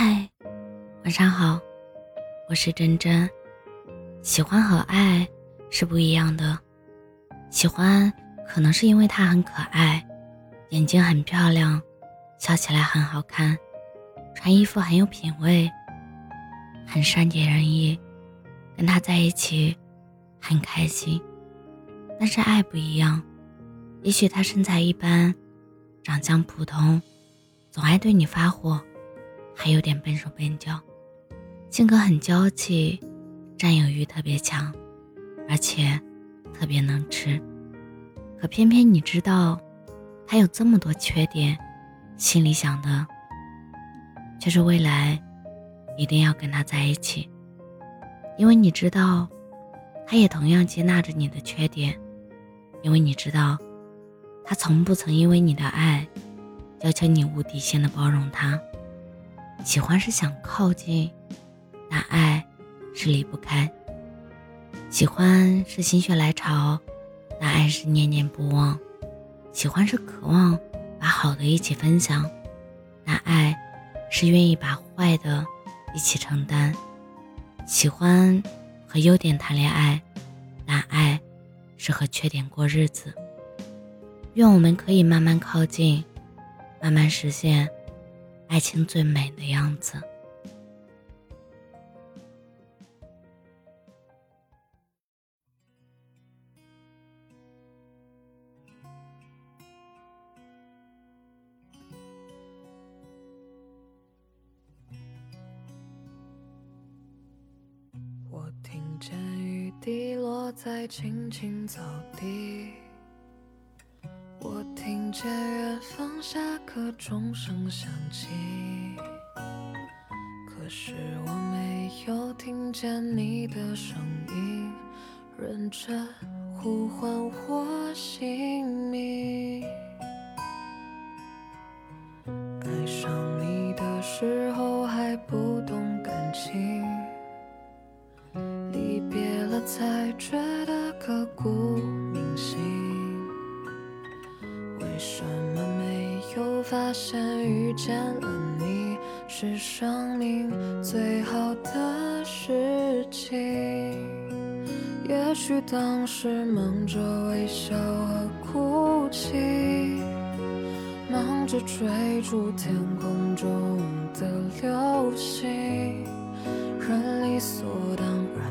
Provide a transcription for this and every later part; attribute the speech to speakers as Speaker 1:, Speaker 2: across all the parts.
Speaker 1: 嗨，晚上好，我是真真。喜欢和爱是不一样的。喜欢可能是因为他很可爱，眼睛很漂亮，笑起来很好看，穿衣服很有品味，很善解人意，跟他在一起很开心。但是爱不一样，也许他身材一般，长相普通，总爱对你发火。还有点笨手笨脚，性格很娇气，占有欲特别强，而且特别能吃。可偏偏你知道，他有这么多缺点，心里想的却是未来一定要跟他在一起。因为你知道，他也同样接纳着你的缺点，因为你知道，他从不曾因为你的爱要求你无底线的包容他。喜欢是想靠近，但爱是离不开。喜欢是心血来潮，但爱是念念不忘。喜欢是渴望把好的一起分享，但爱是愿意把坏的一起承担。喜欢和优点谈恋爱，但爱是和缺点过日子。愿我们可以慢慢靠近，慢慢实现。爱情最美的样子。
Speaker 2: 我听见雨滴落在青青草地。见远方下课钟声响起，可是我没有听见你的声音，认真呼唤我姓名。爱上你的时候还不懂感情，离别了才觉得刻骨现遇见了你是生命最好的事情？也许当时忙着微笑和哭泣，忙着追逐天空中的流星，人理所当然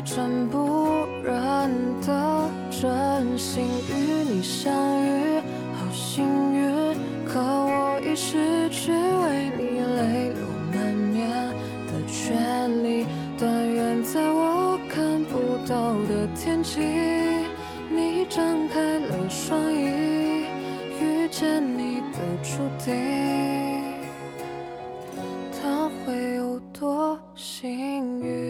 Speaker 2: 一尘不染的。真心与你相遇，好幸运。可我已失去为你泪流满面的权利。但愿在我看不到的天际，你张开了双翼，遇见你的注定，他会有多幸运？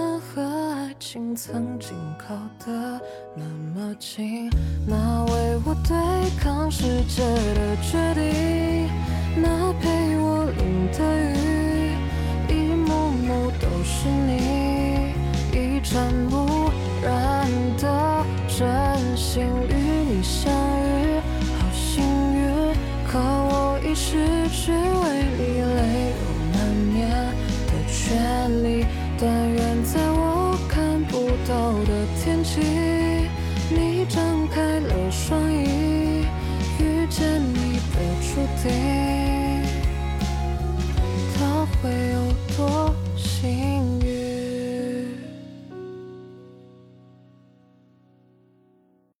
Speaker 2: 近，曾经靠得那么近，那为我对抗世界的决定，那陪我淋的雨，一幕幕都是你，一尘不染的真心与你相遇，好幸运，可我已失去为你泪流满面的权利，但愿在。好的天气，你张开了双翼，遇见你的注定。